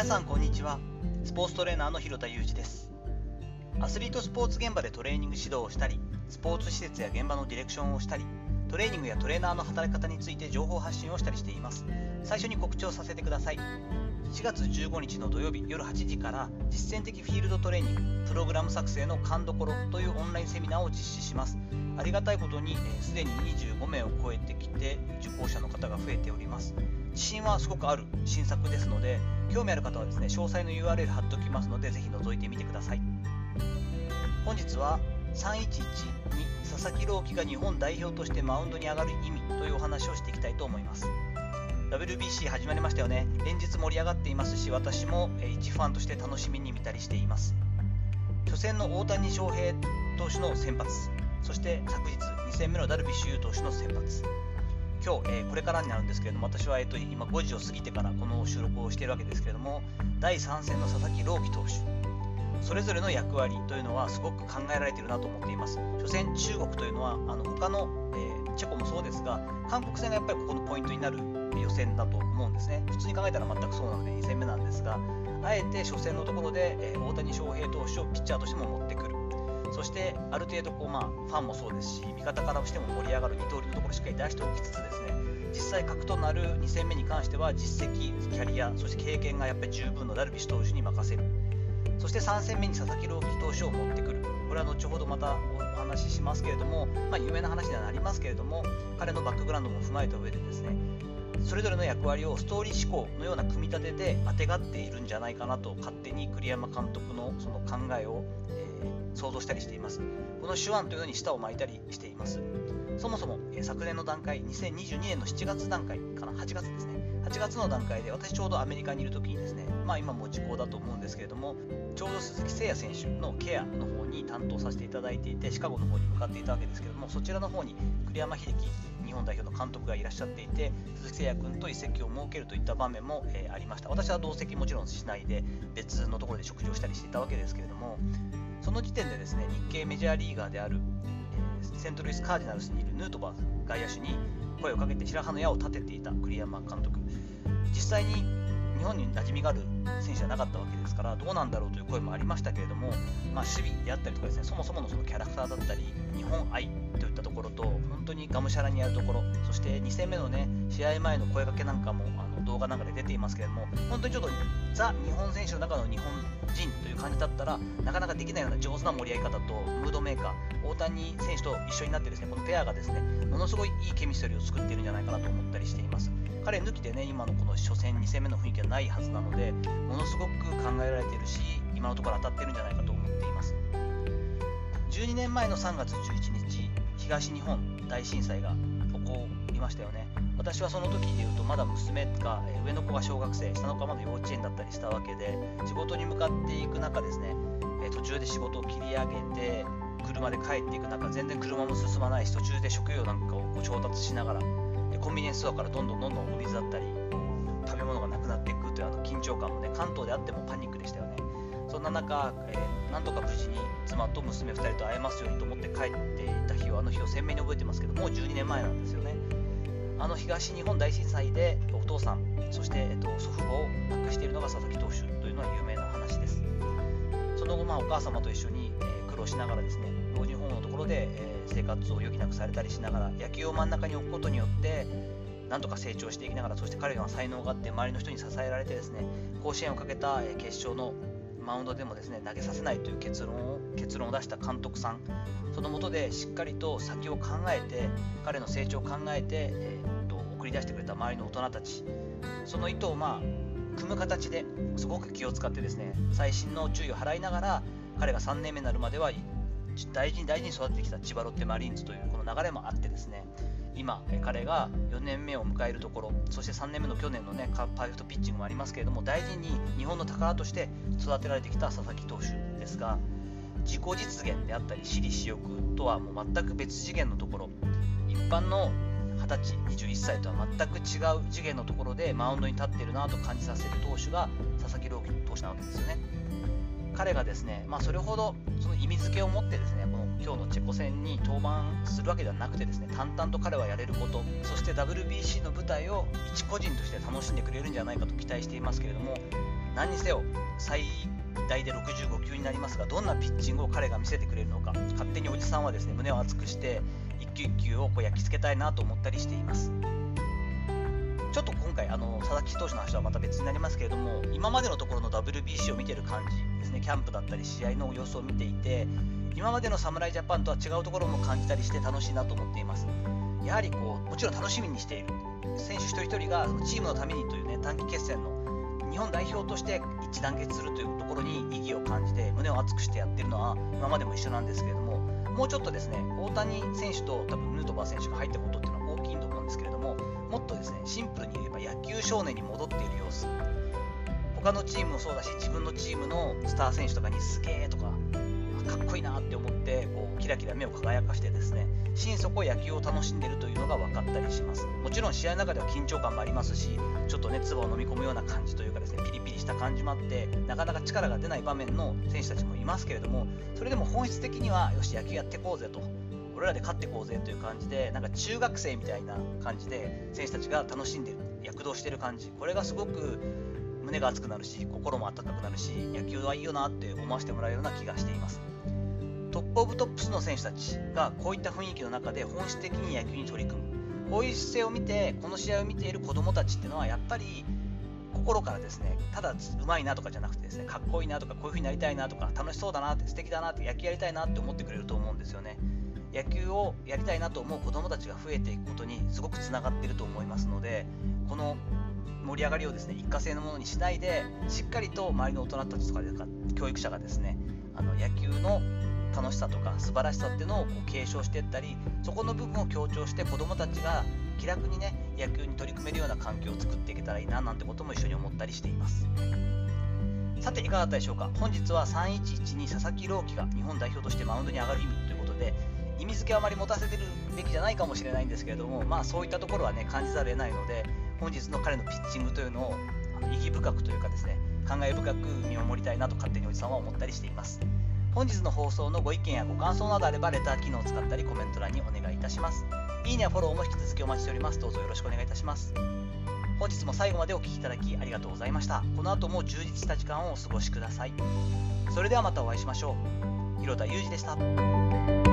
皆さんこんにちは。スポーツトレーナーの広田裕二です。アスリートスポーツ現場でトレーニング指導をしたりスポーツ施設や現場のディレクションをしたりトレーニングやトレーナーの働き方について情報発信をしたりしています。最初に告知をさせてください。4月15日の土曜日夜8時から実践的フィールドトレーニングプログラム作成の勘どころというオンラインセミナーを実施します。ありがたいことにすで、に25名を超えてが増えております。自信はすごくある。新作ですので興味ある方はですね詳細の URL 貼っておきますのでぜひ覗いてみてください。本日は311に佐々木朗希が日本代表としてマウンドに上がる意味というお話をしていきたいと思います。WBC 始まりましたよね。連日盛り上がっていますし私も一ファンとして楽しみに見たりしています。初戦の大谷翔平投手の先発そして昨日2戦目のダルビッシュ有投手の先発。今日、えー、これからになるんですけれども私は、えーと、今5時を過ぎてからこの収録をしているわけですけれども第3戦の佐々木朗希投手それぞれの役割というのはすごく考えられているなと思っています初戦中国というのはあの他の、えー、チェコもそうですが韓国戦がやっぱりここのポイントになる予選だと思うんですね。普通に考えたら全くそうなので2戦目なんですが、あえて初戦のところで、えー、大谷翔平投手をピッチャーとしても持ってくる。そしてある程度こう、まあ、ファンもそうですし、味方からしても盛り上がる二刀流のところをしっかり出しておきつつですね、実際核となる2戦目に関しては実績、キャリア、そして経験がやっぱり十分のダルビッシュ投手に任せる。そして3戦目に佐々木朗希投手を持ってくる。これは後ほどまたお話ししますけれども、まあ、有名な話にはなりますけれども、彼のバックグラウンドも踏まえた上でですね、それぞれの役割をストーリー思考のような組み立てであてがっているんじゃないかなと勝手に栗山監督のその考えを、えー、想像したりしています。この手腕というのに舌を巻いたりしています。そもそも、えー、昨年の段階2022年の7月段階かな8月ですね8月の段階で私ちょうどアメリカにいる時にですねまあ今も時効だと思うんですけれどもちょうど鈴木誠也選手のケアの方に担当させていただいていてシカゴの方に向かっていたわけですけどもそちらの方に栗山英樹日本代表の監督がいらっしゃっていて鈴木誠也君と移籍を設けるといった場面も、えー、ありました。私は同席もちろんしないで別のところで食事をしたりしていたわけですけれどもその時点でですね日系メジャーリーガーである、えー、セントルイス・カージナルスにいるヌートバー外野手に声をかけて白羽の矢を立てていた栗山監督。実際に日本に馴染みがある選手じゃなかったわけですからどうなんだろうという声もありましたけれども、まあ、守備であったりとかですねそもそものそのキャラクターだったり日本愛といったところと本当にがむしゃらにやるところそして2戦目のね試合前の声かけなんかもあの動画なんかで出ていますけれども本当にちょっとザ日本選手の中の日本人という感じだったらなかなかできないような上手な盛り上げ方とムードメーカー大谷選手と一緒になってですねこのペアがですねものすごいいいケミストリーを作っているんじゃないかなと思ったりしています。彼抜きでね今のこの初戦2戦目の雰囲気はないはずなのでものすごく考えられているし今のところ当たってるんじゃないかと思っています。12年前の3月11日東日本大震災が起こりましたよね。私はその時でいうとまだ娘が上の子が小学生下の子はまだ幼稚園だったりしたわけで仕事に向かっていく中ですね途中で仕事を切り上げて車で帰っていく中全然車も進まないし途中で食料なんかを調達しながらコンビニエンスストアからどんどんどんどんお水だったり食べ物がなくなっていくというあの緊張感もね関東であってもパニックでしたよね。そんな中、えー、なんとか無事に妻と娘2人と会えますようにと思って帰っていた日をあの日を鮮明に覚えてますけどもう12年前なんですよね。あの東日本大震災でお父さんそして、えっと、祖父母を亡くしているのが佐々木投手というのは有名な話です。その後、まあ、お母様と一緒に、えー、苦労しながらですね老人ホームのところで、えー生活を余儀なくされたりしながら野球を真ん中に置くことによってなんとか成長していきながらそして彼が才能があって周りの人に支えられてですね甲子園をかけたえ決勝のマウンドでもですね投げさせないという結論を結論を出した監督さんそのもとでしっかりと先を考えて彼の成長を考えて、えー、っと送り出してくれた周りの大人たちその意図をまあ組む形ですごく気を使ってですね細心の注意を払いながら彼が3年目になるまでは大事に大事に育ててきた千葉ロッテマリーンズというこの流れもあってですね今、彼が4年目を迎えるところそして3年目の去年のねパーフェクトピッチングもありますけれども大事に日本の宝として育てられてきた佐々木投手ですが自己実現であったり私利私欲とはもう全く別次元のところ一般の20歳21歳とは全く違う次元のところでマウンドに立っているなと感じさせる投手が佐々木朗希投手なわけですよね。彼がですね、まあ、それほどその意味付けを持ってですねこの今日のチェコ戦に登板するわけではなくてですね淡々と彼はやれることそして WBC の舞台を一個人として楽しんでくれるんじゃないかと期待していますけれども何にせよ最大で65球になりますがどんなピッチングを彼が見せてくれるのか勝手におじさんはですね胸を熱くして一球一球をこう焼き付けたいなと思ったりしています。ちょっと今回あの佐々木投手の話はまた別になりますけれども今までのところの WBC を見てる感じですね。キャンプだったり試合の様子を見ていて今までの侍ジャパンとは違うところも感じたりして楽しいなと思っています。やはりこうもちろん楽しみにしている選手一人一人がチームのためにというね短期決戦の日本代表として一致団結するというところに意義を感じて胸を熱くしてやってるのは今までも一緒なんですけれどももうちょっとですね大谷選手と多分ヌートバー選手が入ったことっていうのは大きいと思うんですけれどももっとですねシンプルに言えば野球少年に戻っている様子。他のチームもそうだし自分のチームのスター選手とかにすげえとかかっこいいなって思ってこうキラキラ目を輝かしてですね心底野球を楽しんでいるというのが分かったりします。もちろん試合の中では緊張感もありますしちょっとね唾を飲み込むような感じというかですねピリピリした感じもあってなかなか力が出ない場面の選手たちもいますけれどもそれでも本質的にはよし野球やっていこうぜと。俺らで勝っていこうぜという感じでなんか中学生みたいな感じで選手たちが楽しんでる躍動してる感じ。これがすごく胸が熱くなるし心も温かくなるし野球はいいよなって思わせてもらえるような気がしています。トップオブトップスの選手たちがこういった雰囲気の中で本質的に野球に取り組む。こういう姿勢を見てこの試合を見ている子どもたちっていうのはやっぱり心からですねただうまいなとかじゃなくてですねかっこいいなとかこういう風になりたいなとか楽しそうだなって素敵だなって野球やりたいなって思ってくれると思うんですよね。野球をやりたいなと思う子どもたちが増えていくことにすごくつながっていると思いますのでこの盛り上がりをですね一過性のものにしないでしっかりと周りの大人たちとか教育者がですねあの野球の楽しさとか素晴らしさっていうのをこう継承していったりそこの部分を強調して子どもたちが気楽にね野球に取り組めるような環境を作っていけたらいいななんてことも一緒に思ったりしています。さていかがだったでしょうか？本日は311に佐々木朗希が日本代表としてマウンドに上がる意味ということで意味付けはあまり持たせてるべきじゃないかもしれないんですけれどもまあそういったところはね感じざるを得ないので本日の彼のピッチングというのをあの意義深くというかですね感慨深く見守りたいなと勝手におじさんは思ったりしています本日の放送のご意見やご感想などあればレター機能を使ったりコメント欄にお願いいたします。いいねやフォローも引き続きお待ちしております。どうぞよろしくお願いいたします。本日も最後までお聴きいただきありがとうございました。この後も充実した時間をお過ごしください。それではまたお会いしましょう。広田裕二でした。